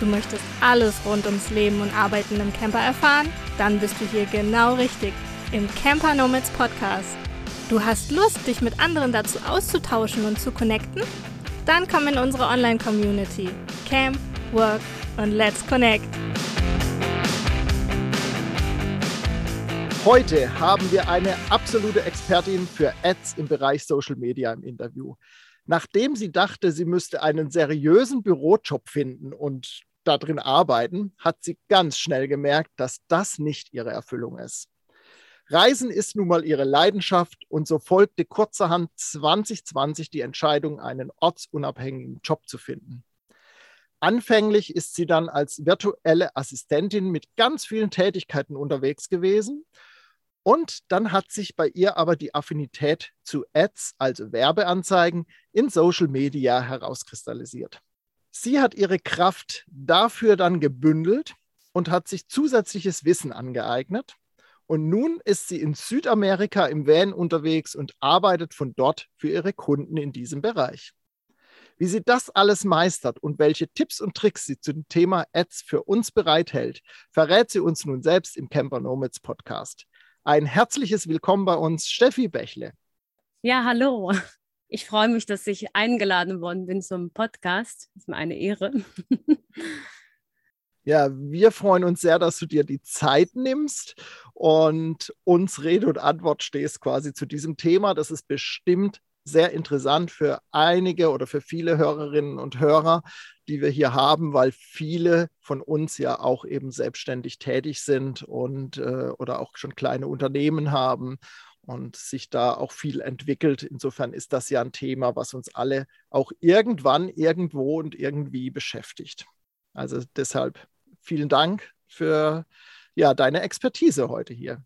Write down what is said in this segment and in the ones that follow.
Du möchtest alles rund ums Leben und Arbeiten im Camper erfahren? Dann bist du hier genau richtig im Camper Nomads Podcast. Du hast Lust, dich mit anderen dazu auszutauschen und zu connecten? Dann komm in unsere Online-Community. Camp, Work und Let's Connect. Heute haben wir eine absolute Expertin für Ads im Bereich Social Media im Interview. Nachdem sie dachte, sie müsste einen seriösen Bürojob finden und darin arbeiten, hat sie ganz schnell gemerkt, dass das nicht ihre Erfüllung ist. Reisen ist nun mal ihre Leidenschaft und so folgte kurzerhand 2020 die Entscheidung, einen ortsunabhängigen Job zu finden. Anfänglich ist sie dann als virtuelle Assistentin mit ganz vielen Tätigkeiten unterwegs gewesen. Und dann hat sich bei ihr aber die Affinität zu Ads, also Werbeanzeigen, in Social Media herauskristallisiert. Sie hat ihre Kraft dafür dann gebündelt und hat sich zusätzliches Wissen angeeignet. Und nun ist sie in Südamerika im Van unterwegs und arbeitet von dort für ihre Kunden in diesem Bereich. Wie sie das alles meistert und welche Tipps und Tricks sie zu dem Thema Ads für uns bereithält, verrät sie uns nun selbst im Camper Nomads Podcast. Ein herzliches Willkommen bei uns, Steffi Bächle. Ja, hallo. Ich freue mich, dass ich eingeladen worden bin zum Podcast. Das ist mir eine Ehre. Ja, wir freuen uns sehr, dass du dir die Zeit nimmst und uns Rede und Antwort stehst quasi zu diesem Thema. Das ist bestimmt sehr interessant für einige oder für viele Hörerinnen und Hörer, die wir hier haben, weil viele von uns ja auch eben selbstständig tätig sind und äh, oder auch schon kleine Unternehmen haben und sich da auch viel entwickelt. Insofern ist das ja ein Thema, was uns alle auch irgendwann, irgendwo und irgendwie beschäftigt. Also deshalb vielen Dank für ja, deine Expertise heute hier.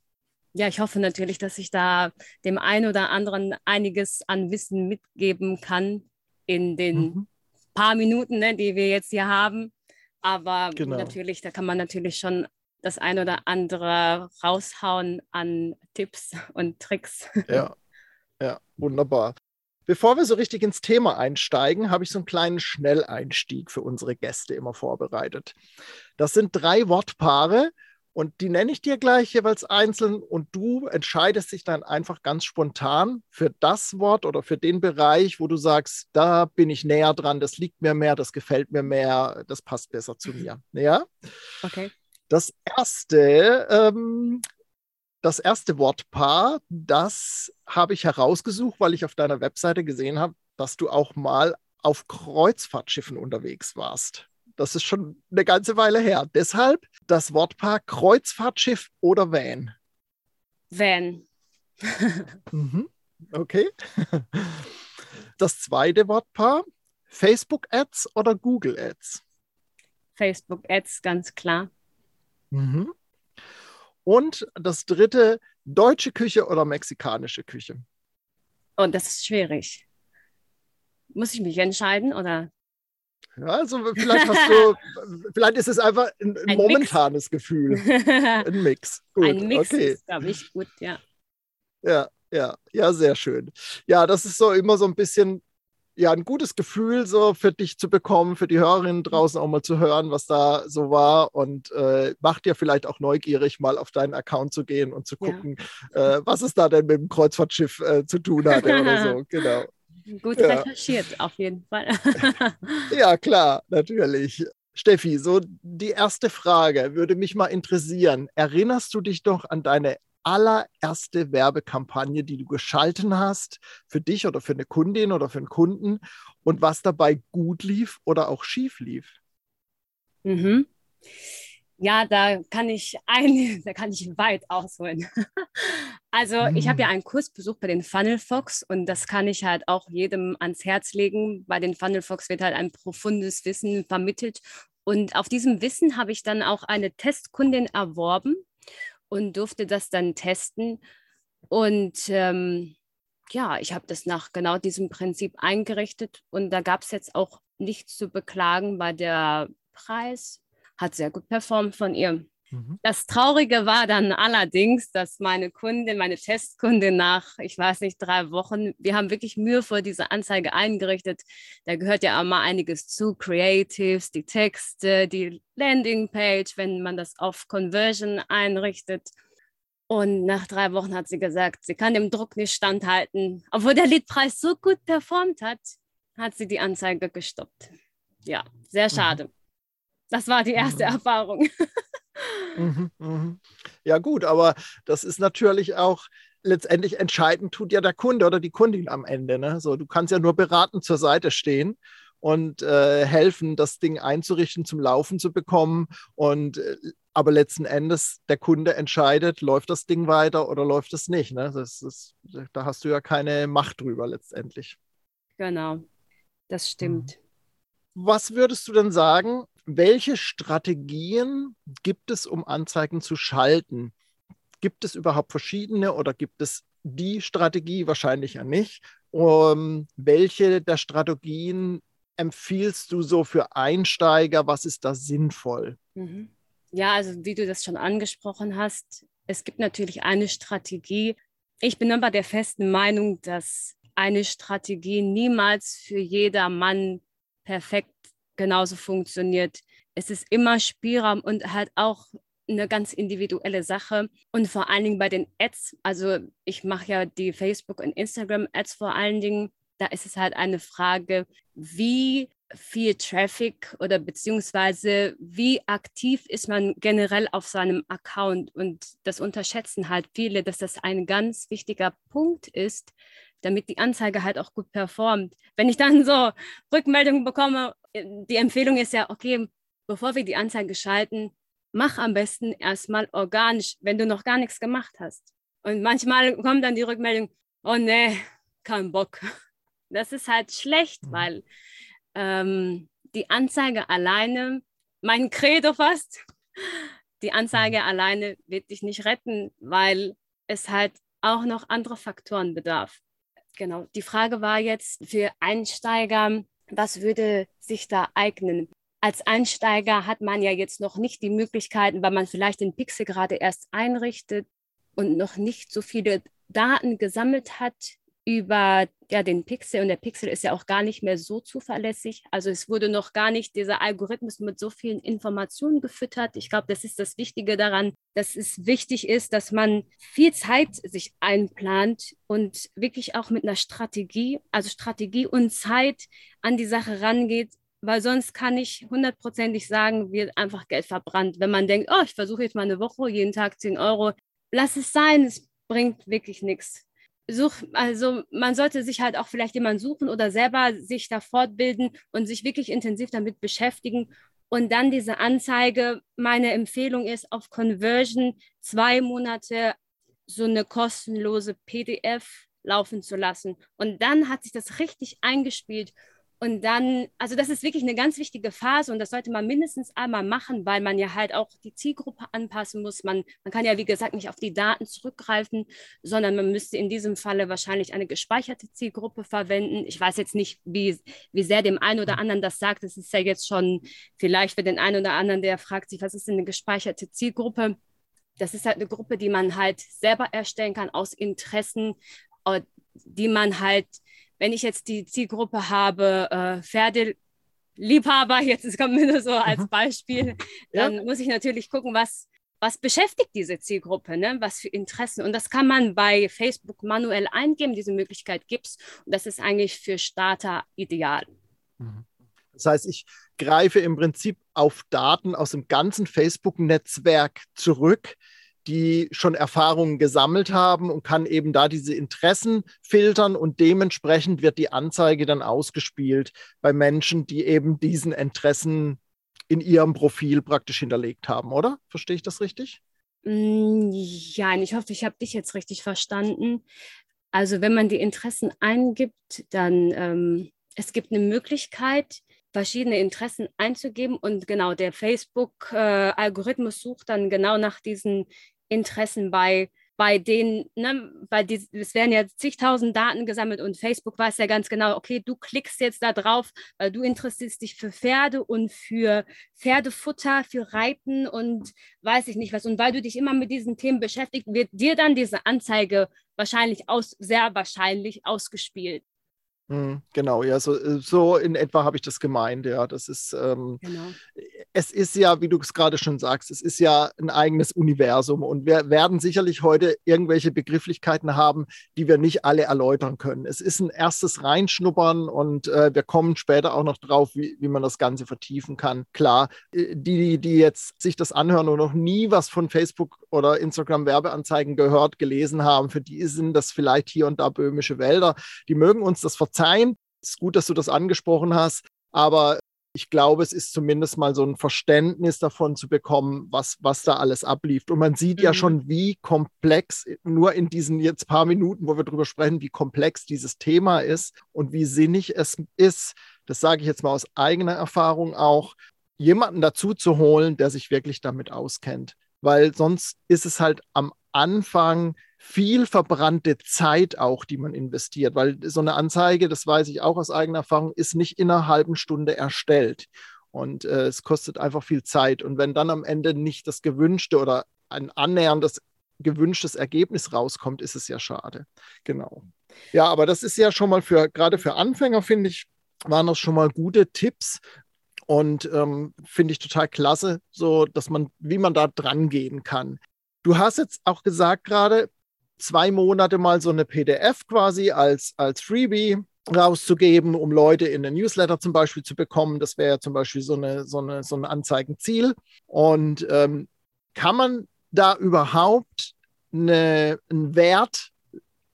Ja, ich hoffe natürlich, dass ich da dem einen oder anderen einiges an Wissen mitgeben kann in den mhm. paar Minuten, ne, die wir jetzt hier haben. Aber genau. natürlich, da kann man natürlich schon das ein oder andere raushauen an Tipps und Tricks. Ja, ja, wunderbar. Bevor wir so richtig ins Thema einsteigen, habe ich so einen kleinen Schnelleinstieg für unsere Gäste immer vorbereitet. Das sind drei Wortpaare und die nenne ich dir gleich jeweils einzeln und du entscheidest dich dann einfach ganz spontan für das Wort oder für den Bereich, wo du sagst, da bin ich näher dran, das liegt mir mehr, das gefällt mir mehr, das passt besser zu mir. Ja? Okay. Das erste, ähm, das erste Wortpaar, das habe ich herausgesucht, weil ich auf deiner Webseite gesehen habe, dass du auch mal auf Kreuzfahrtschiffen unterwegs warst. Das ist schon eine ganze Weile her. Deshalb das Wortpaar Kreuzfahrtschiff oder Van. Van. mhm. Okay. Das zweite Wortpaar Facebook Ads oder Google Ads? Facebook Ads, ganz klar. Mhm. Und das dritte, deutsche Küche oder mexikanische Küche? Und oh, das ist schwierig. Muss ich mich entscheiden oder? Ja, also vielleicht hast du, vielleicht ist es einfach ein, ein momentanes Mix. Gefühl. Ein Mix. Gut, ein Mix okay. ist, glaube ich, gut, ja. Ja, ja, ja, sehr schön. Ja, das ist so immer so ein bisschen ja, ein gutes Gefühl so für dich zu bekommen, für die Hörerinnen draußen auch mal zu hören, was da so war und äh, macht dir vielleicht auch neugierig, mal auf deinen Account zu gehen und zu gucken, ja. äh, was es da denn mit dem Kreuzfahrtschiff äh, zu tun hat oder so. Genau. Gut ja. recherchiert, auf jeden Fall. ja, klar, natürlich. Steffi, so die erste Frage würde mich mal interessieren. Erinnerst du dich doch an deine allererste Werbekampagne, die du geschalten hast, für dich oder für eine Kundin oder für einen Kunden und was dabei gut lief oder auch schief lief? Mhm. Ja, da kann ich ein, da kann ich weit ausholen. Also mhm. ich habe ja einen Kurs besucht bei den Funnel Fox und das kann ich halt auch jedem ans Herz legen. Bei den Funnel Fox wird halt ein profundes Wissen vermittelt und auf diesem Wissen habe ich dann auch eine Testkundin erworben und durfte das dann testen. Und ähm, ja, ich habe das nach genau diesem Prinzip eingerichtet und da gab es jetzt auch nichts zu beklagen, weil der Preis hat sehr gut performt von ihr. Mhm. Das Traurige war dann allerdings, dass meine Kundin, meine Testkundin nach, ich weiß nicht, drei Wochen, wir haben wirklich Mühe vor diese Anzeige eingerichtet. Da gehört ja auch mal einiges zu, Creatives, die Texte, die Landingpage, wenn man das auf Conversion einrichtet. Und nach drei Wochen hat sie gesagt, sie kann dem Druck nicht standhalten. Obwohl der Liedpreis so gut performt hat, hat sie die Anzeige gestoppt. Ja, sehr mhm. schade. Das war die erste mhm. Erfahrung. Mhm, mhm. Ja gut, aber das ist natürlich auch letztendlich entscheidend tut ja der Kunde oder die Kundin am Ende. Ne? So, du kannst ja nur beratend zur Seite stehen und äh, helfen, das Ding einzurichten, zum Laufen zu bekommen. Und äh, aber letzten Endes der Kunde entscheidet, läuft das Ding weiter oder läuft es nicht. Ne? Das ist, da hast du ja keine Macht drüber letztendlich. Genau, das stimmt. Was würdest du denn sagen, welche Strategien gibt es, um Anzeigen zu schalten? Gibt es überhaupt verschiedene oder gibt es die Strategie? Wahrscheinlich ja nicht. Um, welche der Strategien empfiehlst du so für Einsteiger? Was ist da sinnvoll? Mhm. Ja, also wie du das schon angesprochen hast, es gibt natürlich eine Strategie. Ich bin aber der festen Meinung, dass eine Strategie niemals für jedermann perfekt genauso funktioniert. Es ist immer Spielraum und halt auch eine ganz individuelle Sache. Und vor allen Dingen bei den Ads, also ich mache ja die Facebook- und Instagram-Ads vor allen Dingen, da ist es halt eine Frage, wie viel Traffic oder beziehungsweise wie aktiv ist man generell auf seinem Account. Und das unterschätzen halt viele, dass das ein ganz wichtiger Punkt ist, damit die Anzeige halt auch gut performt. Wenn ich dann so Rückmeldungen bekomme, die Empfehlung ist ja, okay, bevor wir die Anzeige schalten, mach am besten erstmal organisch, wenn du noch gar nichts gemacht hast. Und manchmal kommt dann die Rückmeldung, oh nee, kein Bock. Das ist halt schlecht, mhm. weil ähm, die Anzeige alleine, mein Credo fast, die Anzeige mhm. alleine wird dich nicht retten, weil es halt auch noch andere Faktoren bedarf. Genau, die Frage war jetzt für Einsteiger, was würde sich da eignen? Als Einsteiger hat man ja jetzt noch nicht die Möglichkeiten, weil man vielleicht den Pixel gerade erst einrichtet und noch nicht so viele Daten gesammelt hat, über ja, den Pixel und der Pixel ist ja auch gar nicht mehr so zuverlässig. Also es wurde noch gar nicht dieser Algorithmus mit so vielen Informationen gefüttert. Ich glaube, das ist das Wichtige daran, dass es wichtig ist, dass man viel Zeit sich einplant und wirklich auch mit einer Strategie, also Strategie und Zeit an die Sache rangeht, weil sonst kann ich hundertprozentig sagen, wird einfach Geld verbrannt. Wenn man denkt, oh, ich versuche jetzt mal eine Woche, jeden Tag 10 Euro, lass es sein, es bringt wirklich nichts such, also man sollte sich halt auch vielleicht jemanden suchen oder selber sich da fortbilden und sich wirklich intensiv damit beschäftigen. Und dann diese Anzeige, meine Empfehlung ist auf Conversion zwei Monate so eine kostenlose PDF laufen zu lassen. Und dann hat sich das richtig eingespielt und dann, also das ist wirklich eine ganz wichtige Phase und das sollte man mindestens einmal machen, weil man ja halt auch die Zielgruppe anpassen muss. Man, man kann ja, wie gesagt, nicht auf die Daten zurückgreifen, sondern man müsste in diesem Falle wahrscheinlich eine gespeicherte Zielgruppe verwenden. Ich weiß jetzt nicht, wie, wie sehr dem einen oder anderen das sagt. Das ist ja jetzt schon vielleicht für den einen oder anderen, der fragt sich, was ist denn eine gespeicherte Zielgruppe? Das ist halt eine Gruppe, die man halt selber erstellen kann aus Interessen, äh, die man halt wenn ich jetzt die Zielgruppe habe, äh, Pferdeliebhaber, jetzt kommt mir nur so als. Beispiel, dann ja. muss ich natürlich gucken, was, was beschäftigt diese Zielgruppe, ne? was für Interessen. Und das kann man bei Facebook manuell eingeben, diese Möglichkeit gibt es. Und das ist eigentlich für Starter ideal. Mhm. Das heißt, ich greife im Prinzip auf Daten aus dem ganzen Facebook-Netzwerk zurück, die schon Erfahrungen gesammelt haben und kann eben da diese Interessen filtern und dementsprechend wird die Anzeige dann ausgespielt bei Menschen, die eben diesen Interessen in ihrem Profil praktisch hinterlegt haben, oder? Verstehe ich das richtig? Mm, ja, ich hoffe, ich habe dich jetzt richtig verstanden. Also wenn man die Interessen eingibt, dann ähm, es gibt eine Möglichkeit, verschiedene Interessen einzugeben und genau der Facebook-Algorithmus äh, sucht dann genau nach diesen Interessen bei bei denen, ne, weil die, es werden ja zigtausend Daten gesammelt und Facebook weiß ja ganz genau, okay, du klickst jetzt da drauf, weil du interessierst dich für Pferde und für Pferdefutter, für Reiten und weiß ich nicht was. Und weil du dich immer mit diesen Themen beschäftigst, wird dir dann diese Anzeige wahrscheinlich aus, sehr wahrscheinlich ausgespielt. Hm, genau, ja, so, äh, so in etwa habe ich das gemeint, ja. Das ist, ähm, genau. es ist ja, wie du es gerade schon sagst, es ist ja ein eigenes Universum und wir werden sicherlich heute irgendwelche Begrifflichkeiten haben, die wir nicht alle erläutern können. Es ist ein erstes Reinschnuppern und äh, wir kommen später auch noch drauf, wie, wie man das Ganze vertiefen kann. Klar, äh, die, die jetzt sich das anhören und noch nie was von Facebook oder Instagram Werbeanzeigen gehört, gelesen haben, für die sind das vielleicht hier und da böhmische Wälder. Die mögen uns das verzeihen verzeihen. Es ist gut, dass du das angesprochen hast, aber ich glaube, es ist zumindest mal so ein Verständnis davon zu bekommen, was, was da alles ablief. Und man sieht mhm. ja schon, wie komplex, nur in diesen jetzt paar Minuten, wo wir drüber sprechen, wie komplex dieses Thema ist und wie sinnig es ist, das sage ich jetzt mal aus eigener Erfahrung auch, jemanden dazu zu holen, der sich wirklich damit auskennt. Weil sonst ist es halt am Anfang viel verbrannte Zeit auch, die man investiert, weil so eine Anzeige, das weiß ich auch aus eigener Erfahrung, ist nicht in einer halben Stunde erstellt. Und äh, es kostet einfach viel Zeit. Und wenn dann am Ende nicht das gewünschte oder ein annäherndes gewünschtes Ergebnis rauskommt, ist es ja schade. Genau. Ja, aber das ist ja schon mal für, gerade für Anfänger, finde ich, waren das schon mal gute Tipps. Und ähm, finde ich total klasse, so dass man, wie man da dran gehen kann. Du hast jetzt auch gesagt gerade, zwei Monate mal so eine PDF quasi als, als Freebie rauszugeben, um Leute in den Newsletter zum Beispiel zu bekommen. Das wäre zum Beispiel so eine, so eine, so ein Anzeigenziel. Und ähm, kann man da überhaupt eine, einen Wert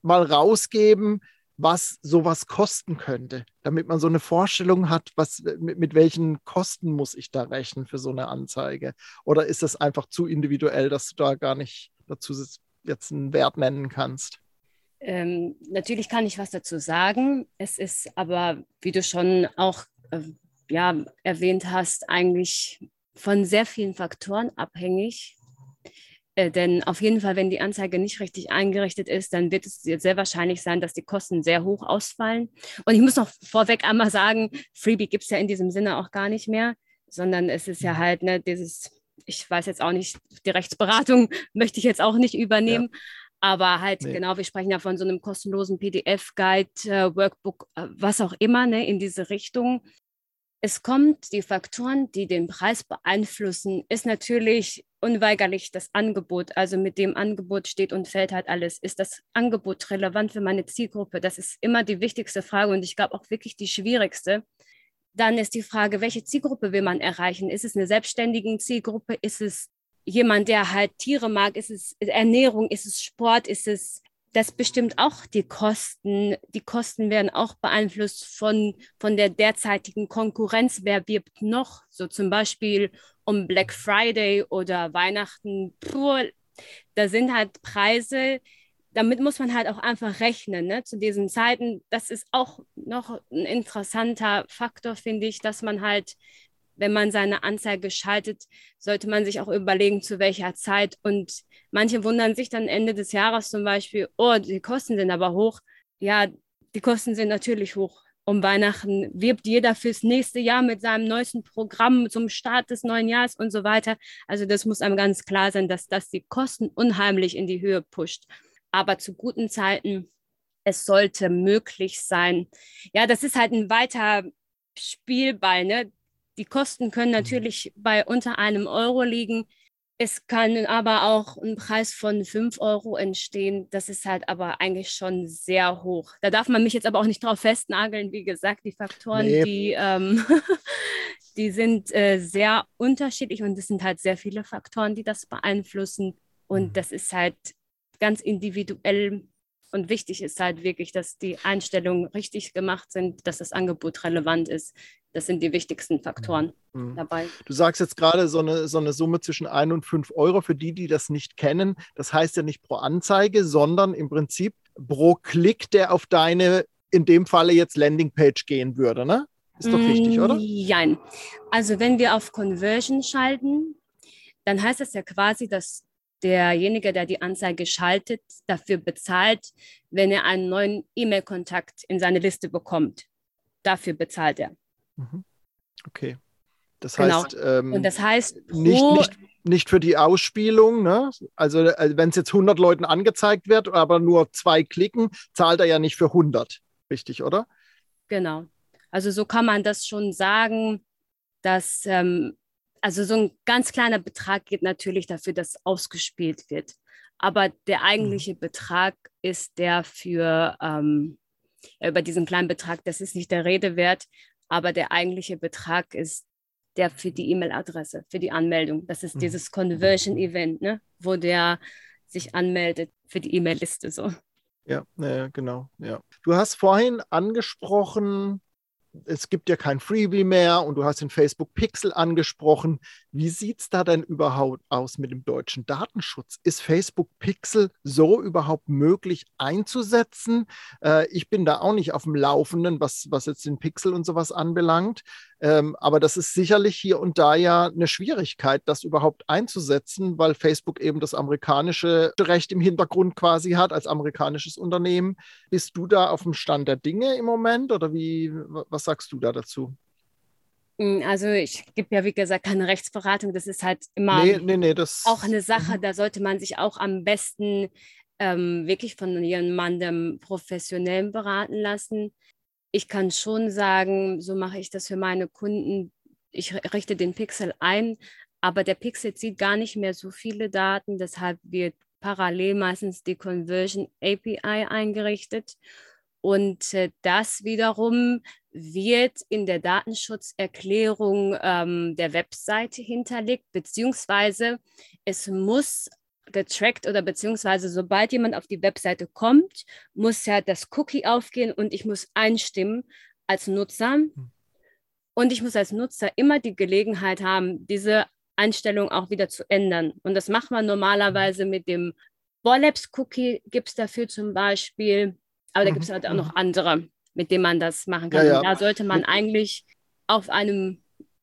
mal rausgeben, was sowas kosten könnte, damit man so eine Vorstellung hat, was, mit, mit, welchen Kosten muss ich da rechnen für so eine Anzeige? Oder ist das einfach zu individuell, dass du da gar nicht dazu jetzt einen Wert nennen kannst? Ähm, natürlich kann ich was dazu sagen. Es ist aber, wie du schon auch äh, ja, erwähnt hast, eigentlich von sehr vielen Faktoren abhängig. Äh, denn auf jeden Fall, wenn die Anzeige nicht richtig eingerichtet ist, dann wird es sehr wahrscheinlich sein, dass die Kosten sehr hoch ausfallen. Und ich muss noch vorweg einmal sagen, Freebie gibt es ja in diesem Sinne auch gar nicht mehr, sondern es ist ja halt ne, dieses ich weiß jetzt auch nicht, die Rechtsberatung möchte ich jetzt auch nicht übernehmen. Ja. Aber halt, nee. genau, wir sprechen ja von so einem kostenlosen PDF-Guide, äh, Workbook, äh, was auch immer, ne, in diese Richtung. Es kommt, die Faktoren, die den Preis beeinflussen, ist natürlich unweigerlich das Angebot. Also mit dem Angebot steht und fällt halt alles. Ist das Angebot relevant für meine Zielgruppe? Das ist immer die wichtigste Frage und ich glaube auch wirklich die schwierigste. Dann ist die Frage, welche Zielgruppe will man erreichen? Ist es eine selbstständige Zielgruppe? Ist es jemand, der halt Tiere mag? Ist es Ernährung? Ist es Sport? Ist es das bestimmt auch die Kosten. Die Kosten werden auch beeinflusst von, von der derzeitigen Konkurrenz. Wer wirbt noch? So zum Beispiel um Black Friday oder Weihnachten. Puh, da sind halt Preise, damit muss man halt auch einfach rechnen, ne? zu diesen Zeiten. Das ist auch noch ein interessanter Faktor, finde ich, dass man halt, wenn man seine Anzeige schaltet, sollte man sich auch überlegen, zu welcher Zeit. Und manche wundern sich dann Ende des Jahres zum Beispiel, oh, die Kosten sind aber hoch. Ja, die Kosten sind natürlich hoch. Um Weihnachten wirbt jeder fürs nächste Jahr mit seinem neuesten Programm zum Start des neuen Jahres und so weiter. Also das muss einem ganz klar sein, dass das die Kosten unheimlich in die Höhe pusht aber zu guten Zeiten, es sollte möglich sein. Ja, das ist halt ein weiter Spielball. Ne? Die Kosten können mhm. natürlich bei unter einem Euro liegen. Es kann aber auch ein Preis von 5 Euro entstehen. Das ist halt aber eigentlich schon sehr hoch. Da darf man mich jetzt aber auch nicht drauf festnageln. Wie gesagt, die Faktoren, nee. die, ähm, die sind äh, sehr unterschiedlich und es sind halt sehr viele Faktoren, die das beeinflussen. Und mhm. das ist halt ganz individuell und wichtig ist halt wirklich, dass die Einstellungen richtig gemacht sind, dass das Angebot relevant ist. Das sind die wichtigsten Faktoren mhm. dabei. Du sagst jetzt gerade so eine, so eine Summe zwischen 1 und 5 Euro für die, die das nicht kennen. Das heißt ja nicht pro Anzeige, sondern im Prinzip pro Klick, der auf deine, in dem Falle jetzt Landingpage gehen würde, ne? Ist doch richtig, oder? Nein. Also wenn wir auf Conversion schalten, dann heißt das ja quasi, dass derjenige, der die Anzeige schaltet, dafür bezahlt, wenn er einen neuen E-Mail-Kontakt in seine Liste bekommt. Dafür bezahlt er. Mhm. Okay. Das Genau. heißt, ähm, Und das heißt, nicht, nicht, nicht für die Ausspielung. Ne? Also, äh, wenn es jetzt 100 Leuten angezeigt wird, aber nur zwei klicken, zahlt er ja nicht für 100. Richtig, oder? Genau. Also so kann man das schon sagen, dass ähm, also so ein ganz kleiner Betrag geht natürlich dafür, dass ausgespielt wird. Aber der eigentliche Betrag ist der für, ähm, über diesen kleinen Betrag, das ist nicht der Rede wert, aber der eigentliche Betrag ist der für die E-Mail-Adresse, für die Anmeldung. Das ist Mhm. dieses Conversion-Event, ne? wo der sich anmeldet für die E-Mail-Liste. So. Ja, ja, genau. Ja. Du hast vorhin angesprochen, es gibt ja kein Freebie mehr und du hast den Facebook Pixel angesprochen. Wie sieht es da denn überhaupt aus mit dem deutschen Datenschutz? Ist Facebook Pixel so überhaupt möglich einzusetzen? Äh, ich bin da auch nicht auf dem Laufenden, was, was jetzt den Pixel und sowas anbelangt. Ähm, aber das ist sicherlich hier und da ja eine Schwierigkeit, das überhaupt einzusetzen, weil Facebook eben das amerikanische Recht im Hintergrund quasi hat, als amerikanisches Unternehmen. Bist du da auf dem Stand der Dinge im Moment oder wie, was sagst du da dazu? Mm, Also ich gebe ja, wie gesagt, keine Rechtsberatung. Das ist halt immer Nee, nee, nee, das. auch eine Sache, Mhm. da sollte man sich auch am besten ähm, wirklich von jemandem professionell beraten lassen. Ich kann schon sagen, so mache ich das für meine Kunden. Ich richte den Pixel ein, aber der Pixel zieht gar nicht mehr so viele Daten. Deshalb wird parallel meistens die Conversion API eingerichtet. Und äh, das wiederum wird in der Datenschutzerklärung ähm, der Webseite hinterlegt, beziehungsweise es muss getrackt oder beziehungsweise sobald jemand auf die Webseite kommt, muss ja das Cookie aufgehen und ich muss einstimmen als Nutzer. Und ich muss als Nutzer immer die Gelegenheit haben, diese Einstellung auch wieder zu ändern. Und das macht man normalerweise mit dem Bollabs-Cookie, gibt es dafür zum Beispiel, aber da Mhm, gibt es halt auch mhm. noch andere, mit denen man das machen kann. Ja, ja. Da sollte man eigentlich auf einem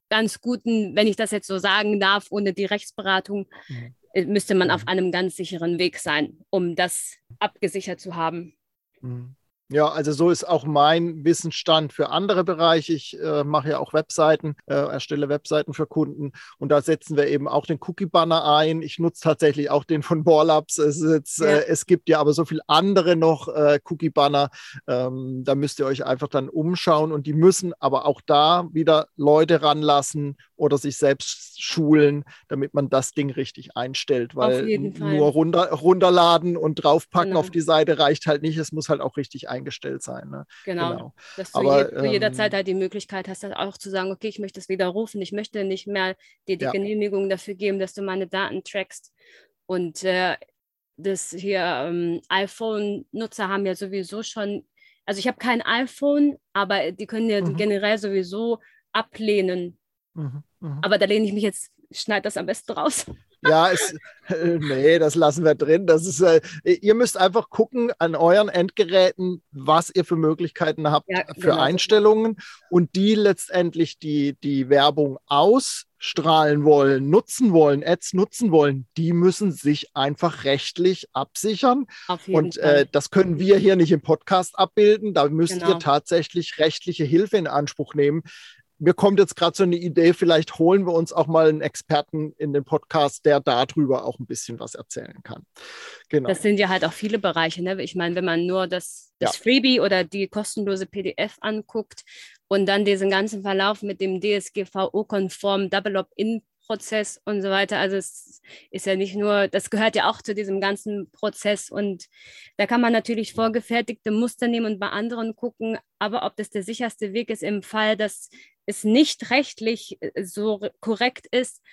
ganz guten, wenn ich das jetzt so sagen darf, ohne die Rechtsberatung, Mhm. Müsste man auf Mhm. einem ganz sicheren Weg sein, um das abgesichert zu haben. Mhm. Ja, also so ist auch mein Wissensstand für andere Bereiche. Ich äh, mache ja auch Webseiten, äh, erstelle Webseiten für Kunden und da setzen wir eben auch den Cookie-Banner ein. Ich nutze tatsächlich auch den von Borlabs. Es, jetzt, Ja. äh, es gibt ja aber so viele andere noch äh, Cookie-Banner. Ähm, da müsst ihr euch einfach dann umschauen und die müssen aber auch da wieder Leute ranlassen oder sich selbst schulen, damit man das Ding richtig einstellt, weil jeden Fall. nur runter, runterladen und draufpacken Genau. auf die Seite reicht halt nicht. Es muss halt auch richtig eingestellt sein. Ne? Genau. Dass du Aber, je, zu jeder ähm, halt die Möglichkeit hast, auch zu sagen, okay, ich möchte das widerrufen, ich möchte nicht mehr dir die Ja. Genehmigung dafür geben, dass du meine Daten trackst. Und äh, das hier ähm, iPhone-Nutzer haben ja sowieso schon, also ich habe kein iPhone, aber die können ja Mhm. generell sowieso ablehnen. Mhm, mhm. Aber da lehne ich mich jetzt, schneid das am besten raus. Ja, es, äh, nee, das lassen wir drin. Das ist, äh, ihr müsst einfach gucken an euren Endgeräten, was ihr für Möglichkeiten habt Ja, für genau. Einstellungen und die letztendlich die, die Werbung ausstrahlen wollen, nutzen wollen, Ads nutzen wollen, die müssen sich einfach rechtlich absichern. Und äh, das können wir hier nicht im Podcast abbilden. Da müsst Genau. ihr tatsächlich rechtliche Hilfe in Anspruch nehmen. Mir kommt jetzt gerade so eine Idee, vielleicht holen wir uns auch mal einen Experten in den Podcast, der darüber auch ein bisschen was erzählen kann. Genau. Das sind ja halt auch viele Bereiche. Ne? Ich meine, wenn man nur das, das Ja. Freebie oder die kostenlose PDF anguckt und dann diesen ganzen Verlauf mit dem DSGVO-konform Double Opt-in-Prozess und so weiter. Also es ist ja nicht nur, das gehört ja auch zu diesem ganzen Prozess und da kann man natürlich vorgefertigte Muster nehmen und bei anderen gucken, aber ob das der sicherste Weg ist im Fall, dass es nicht rechtlich äh, so korrekt ist,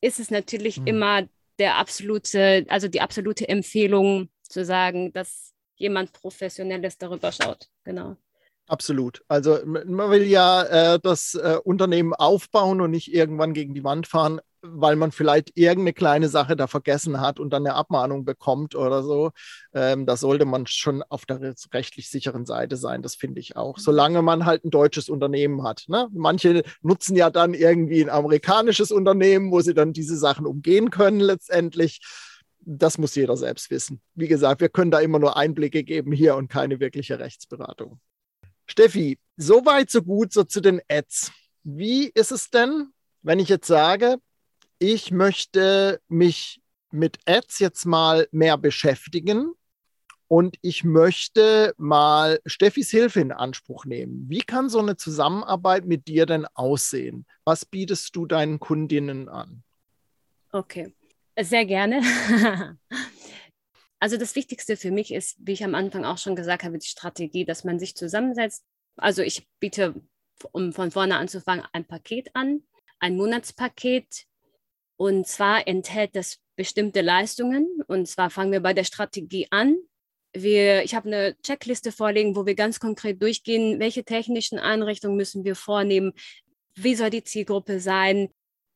ist es natürlich Mhm. immer der absolute, also die absolute Empfehlung zu sagen, dass jemand Professionelles darüber schaut. Genau. Absolut. Also man will ja äh, das äh, Unternehmen aufbauen und nicht irgendwann gegen die Wand fahren, weil man vielleicht irgendeine kleine Sache da vergessen hat und dann eine Abmahnung bekommt oder so. Ähm, da sollte man schon auf der re- rechtlich sicheren Seite sein, das finde ich auch. Solange man halt ein deutsches Unternehmen hat. Ne? Manche nutzen ja dann irgendwie ein amerikanisches Unternehmen, wo sie dann diese Sachen umgehen können letztendlich das muss jeder selbst wissen. Wie gesagt, wir können da immer nur Einblicke geben hier und keine wirkliche Rechtsberatung. Steffi, so weit, so gut, so zu den Ads. Wie ist es denn, wenn ich jetzt sage, ich möchte mich mit Ads jetzt mal mehr beschäftigen und ich möchte mal Steffis Hilfe in Anspruch nehmen. Wie kann so eine Zusammenarbeit mit dir denn aussehen? Was bietest du deinen Kundinnen an? Okay, sehr gerne. also das Wichtigste für mich ist, wie ich am Anfang auch schon gesagt habe, die Strategie, dass man sich zusammensetzt. Also ich biete, um von vorne anzufangen, ein Paket an, ein Monatspaket. Und zwar enthält das bestimmte Leistungen. Und zwar fangen wir bei der Strategie an. Wir, ich habe eine Checkliste vorlegen, wo wir ganz konkret durchgehen, welche technischen Einrichtungen müssen wir vornehmen, wie soll die Zielgruppe sein,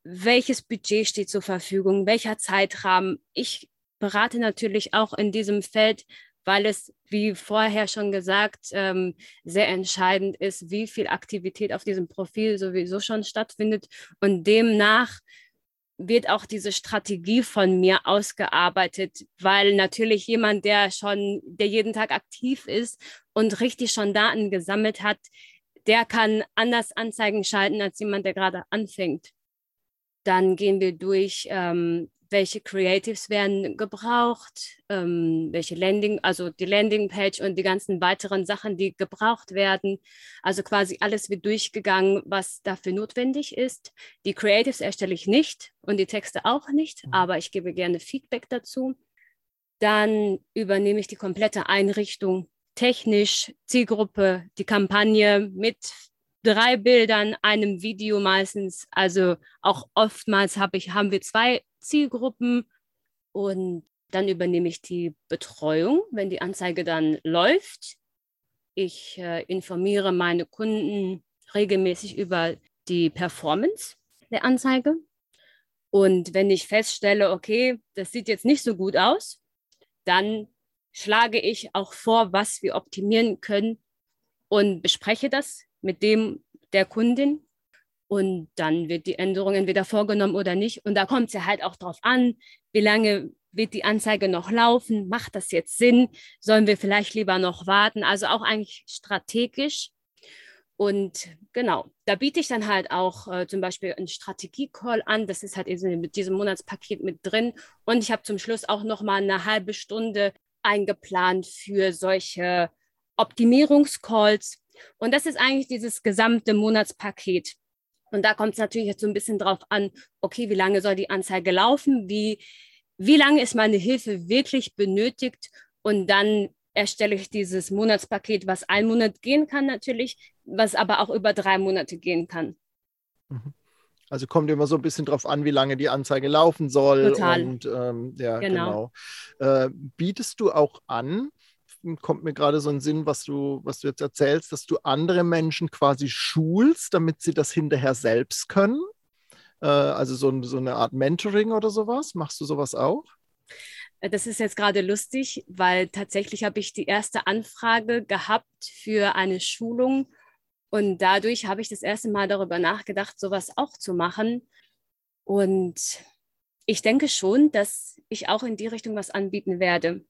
welches Budget steht zur Verfügung, welcher Zeitrahmen. Ich berate natürlich auch in diesem Feld, weil es, wie vorher schon gesagt, ähm, sehr entscheidend ist, wie viel Aktivität auf diesem Profil sowieso schon stattfindet. Und demnach wird auch diese Strategie von mir ausgearbeitet, weil natürlich jemand, der schon, der jeden Tag aktiv ist und richtig schon Daten gesammelt hat, der kann anders Anzeigen schalten als jemand, der gerade anfängt. Dann gehen wir durch, ähm, welche Creatives werden gebraucht, ähm, welche Landing, also die Landingpage und die ganzen weiteren Sachen, die gebraucht werden. Also quasi alles wird durchgegangen, was dafür notwendig ist. Die Creatives erstelle ich nicht und die Texte auch nicht, mhm. aber ich gebe gerne Feedback dazu. Dann übernehme ich die komplette Einrichtung technisch, Zielgruppe, die Kampagne mit drei Bildern, einem Video meistens. Also auch oftmals habe ich, haben wir zwei Zielgruppen und dann übernehme ich die Betreuung, wenn die Anzeige dann läuft. Ich äh, informiere meine Kunden regelmäßig über die Performance der Anzeige. Und wenn ich feststelle, okay, das sieht jetzt nicht so gut aus, dann schlage ich auch vor, was wir optimieren können und bespreche das mit dem der Kundin. Und dann wird die Änderung entweder vorgenommen oder nicht. Und da kommt es ja halt auch darauf an, wie lange wird die Anzeige noch laufen? Macht das jetzt Sinn? Sollen wir vielleicht lieber noch warten? Also auch eigentlich strategisch. Und genau, da biete ich dann halt auch äh, zum Beispiel einen Strategie-Call an. Das ist halt mit diesem Monatspaket mit drin. Und ich habe zum Schluss auch noch mal eine halbe Stunde eingeplant für solche Optimierungscalls, und das ist eigentlich dieses gesamte Monatspaket. Und da kommt es natürlich jetzt so ein bisschen drauf an, okay, wie lange soll die Anzeige laufen? Wie, wie lange ist meine Hilfe wirklich benötigt? Und dann erstelle ich dieses Monatspaket, was ein Monat gehen kann natürlich, was aber auch über drei Monate gehen kann. Mhm. Also kommt immer so ein bisschen drauf an, wie lange die Anzeige laufen soll. Total. Und ähm, ja, genau. genau. Äh, bietest du auch an, kommt mir gerade so ein Sinn, was du, was du jetzt erzählst, dass du andere Menschen quasi schulst, damit sie das hinterher selbst können. Äh, also so, so eine Art Mentoring oder sowas. Machst du sowas auch? Äh, das ist jetzt gerade lustig, weil tatsächlich habe ich die erste Anfrage gehabt für eine Schulung und dadurch habe ich das erste Mal darüber nachgedacht, sowas auch zu machen. Und ich denke schon, dass ich auch in die Richtung was anbieten werde.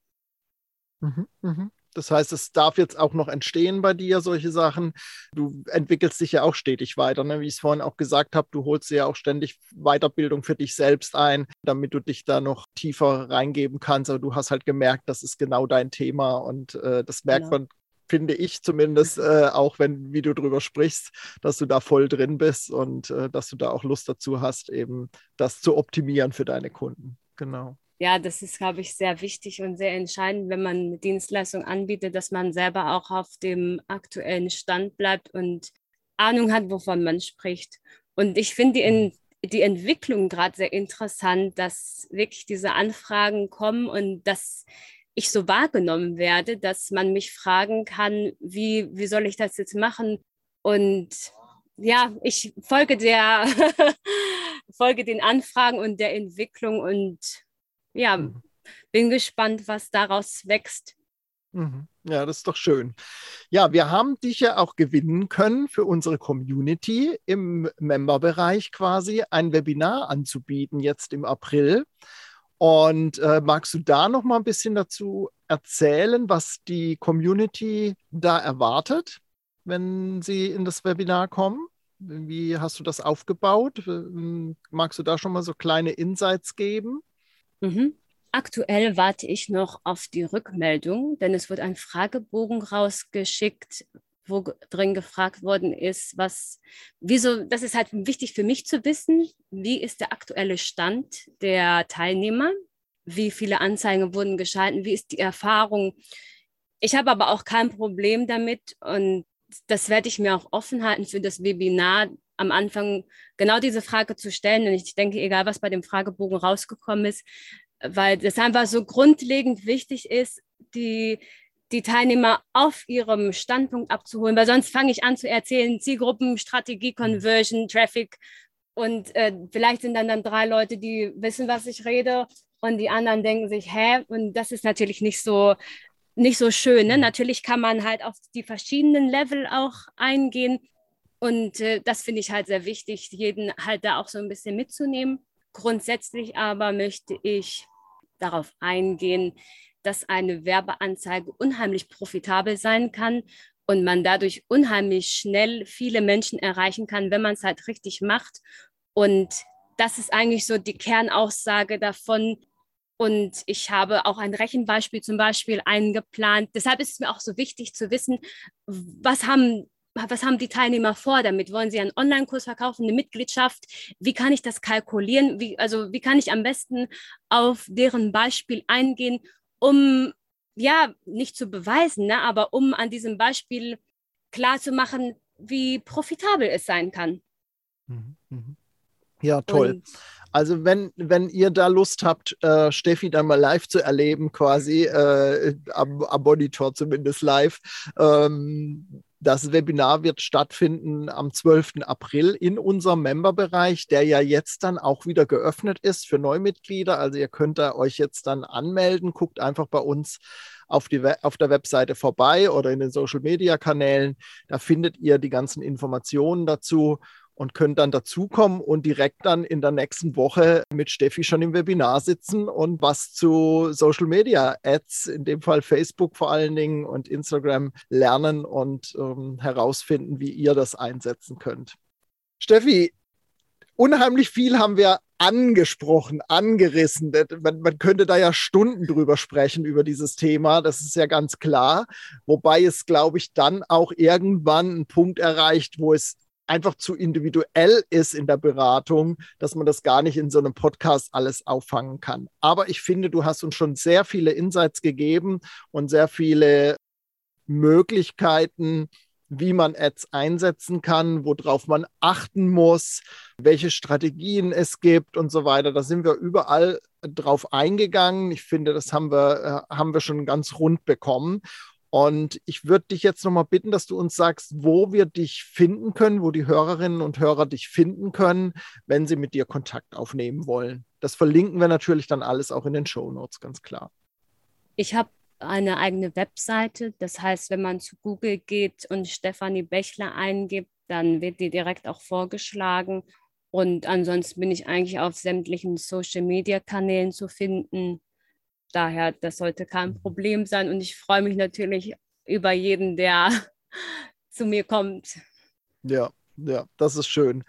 Mhm, mhm. Das heißt, es darf jetzt auch noch entstehen bei dir, solche Sachen. Du entwickelst dich ja auch stetig weiter, ne? wie ich es vorhin auch gesagt habe. Du holst dir ja auch ständig Weiterbildung für dich selbst ein, damit du dich da noch tiefer reingeben kannst. Aber du hast halt gemerkt, das ist genau dein Thema und äh, das merkt genau. man finde ich zumindest, äh, auch wenn, wie du drüber sprichst, dass du da voll drin bist und äh, dass du da auch Lust dazu hast, eben das zu optimieren für deine Kunden. Genau ja, das ist, glaube ich, sehr wichtig und sehr entscheidend, wenn man eine Dienstleistung anbietet, dass man selber auch auf dem aktuellen Stand bleibt und Ahnung hat, wovon man spricht. Und ich finde die, die Entwicklung gerade sehr interessant, dass wirklich diese Anfragen kommen und dass ich so wahrgenommen werde, dass man mich fragen kann, wie, wie soll ich das jetzt machen? Und ja, ich folge der, folge den Anfragen und der Entwicklung und ja, mhm. bin gespannt, was daraus wächst. Mhm. Ja, das ist doch schön. Ja, wir haben dich ja auch gewinnen können für unsere Community im Member-Bereich quasi ein Webinar anzubieten jetzt im April. Und äh, magst du da noch mal ein bisschen dazu erzählen, was die Community da erwartet, wenn sie in das Webinar kommen? Wie hast du das aufgebaut? Magst du da schon mal so kleine Insights geben? Mhm. Aktuell warte ich noch auf die Rückmeldung, denn es wird ein Fragebogen rausgeschickt, wo drin gefragt worden ist, was, wieso, das ist halt wichtig für mich zu wissen, wie ist der aktuelle Stand der Teilnehmer, wie viele Anzeigen wurden geschalten, wie ist die Erfahrung. Ich habe aber auch kein Problem damit und das werde ich mir auch offen halten für das Webinar, am Anfang genau diese Frage zu stellen. Und ich denke, egal was bei dem Fragebogen rausgekommen ist, weil das einfach so grundlegend wichtig ist, die, die Teilnehmer auf ihrem Standpunkt abzuholen, weil sonst fange ich an zu erzählen, Zielgruppen, Strategie, Conversion, Traffic und äh, vielleicht sind dann, dann drei Leute, die wissen, was ich rede und die anderen denken sich, hä? Und das ist natürlich nicht so, nicht so schön. Ne? Natürlich kann man halt auf die verschiedenen Level auch eingehen und äh, das finde ich halt sehr wichtig, jeden halt da auch so ein bisschen mitzunehmen. Grundsätzlich aber möchte ich darauf eingehen, dass eine Werbeanzeige unheimlich profitabel sein kann und man dadurch unheimlich schnell viele Menschen erreichen kann, wenn man es halt richtig macht. Und das ist eigentlich so die Kernaussage davon. Und ich habe auch ein Rechenbeispiel zum Beispiel eingeplant. Deshalb ist es mir auch so wichtig zu wissen, was haben was haben die Teilnehmer vor damit? Wollen sie einen Online-Kurs verkaufen, eine Mitgliedschaft? Wie kann ich das kalkulieren? Wie, also wie kann ich am besten auf deren Beispiel eingehen, um ja nicht zu beweisen, ne, aber um an diesem Beispiel klarzumachen, wie profitabel es sein kann. Mhm, mhm. Ja, toll. Und also wenn, wenn ihr da Lust habt, äh, Steffi dann mal live zu erleben, quasi äh, am, am, Monitor zumindest live, ähm, das Webinar wird stattfinden am 12. April in unserem Memberbereich, der ja jetzt dann auch wieder geöffnet ist für Neumitglieder. Also ihr könnt da euch jetzt dann anmelden. Guckt einfach bei uns auf, die, auf der Webseite vorbei oder in den Social-Media-Kanälen. Da findet ihr die ganzen Informationen dazu und könnt dann dazukommen und direkt dann in der nächsten Woche mit Steffi schon im Webinar sitzen und was zu Social Media Ads, in dem Fall Facebook vor allen Dingen und Instagram lernen und ähm, herausfinden, wie ihr das einsetzen könnt. Steffi, unheimlich viel haben wir angesprochen, angerissen. Man, man, könnte da ja Stunden drüber sprechen, über dieses Thema, das ist ja ganz klar. Wobei es, glaube ich, dann auch irgendwann einen Punkt erreicht, wo es einfach zu individuell ist in der Beratung, dass man das gar nicht in so einem Podcast alles auffangen kann. Aber ich finde, du hast uns schon sehr viele Insights gegeben und sehr viele Möglichkeiten, wie man Ads einsetzen kann, worauf man achten muss, welche Strategien es gibt und so weiter. Da sind wir überall drauf eingegangen. Ich finde, das haben wir, äh, haben wir schon ganz rund bekommen. Und ich würde dich jetzt nochmal bitten, dass du uns sagst, wo wir dich finden können, wo die Hörerinnen und Hörer dich finden können, wenn sie mit dir Kontakt aufnehmen wollen. Das verlinken wir natürlich dann alles auch in den Show Notes, ganz klar. Ich habe eine eigene Webseite. Das heißt, wenn man zu Google geht und Stefanie Bächler eingibt, dann wird die direkt auch vorgeschlagen. Und ansonsten bin ich eigentlich auf sämtlichen Social-Media-Kanälen zu finden daher, das sollte kein. Problem sein. Und ich freue mich natürlich über jeden, der zu mir kommt. Ja, ja, das ist schön.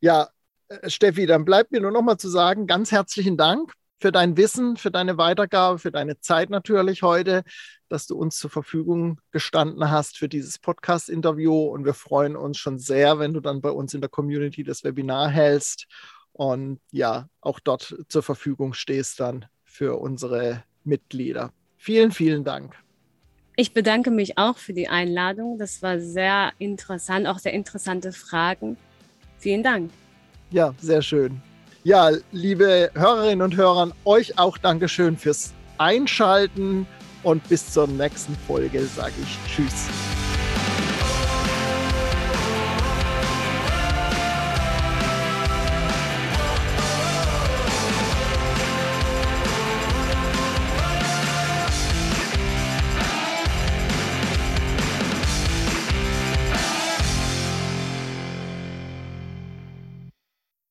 Ja, äh, Steffi, dann bleibt mir nur noch mal zu sagen, ganz herzlichen Dank für dein Wissen, für deine Weitergabe, für deine Zeit natürlich heute, dass du uns zur Verfügung gestanden hast für dieses Podcast-Interview. Und wir freuen uns schon sehr, wenn du dann bei uns in der Community das Webinar hältst und ja, auch dort zur Verfügung stehst dann für unsere Mitglieder. Vielen, vielen Dank. Ich bedanke mich auch für die Einladung. Das war sehr interessant, auch sehr interessante Fragen. Vielen Dank. Ja, sehr schön. Ja, liebe Hörerinnen und Hörer, euch auch Dankeschön fürs Einschalten und bis zur nächsten Folge sage ich Tschüss.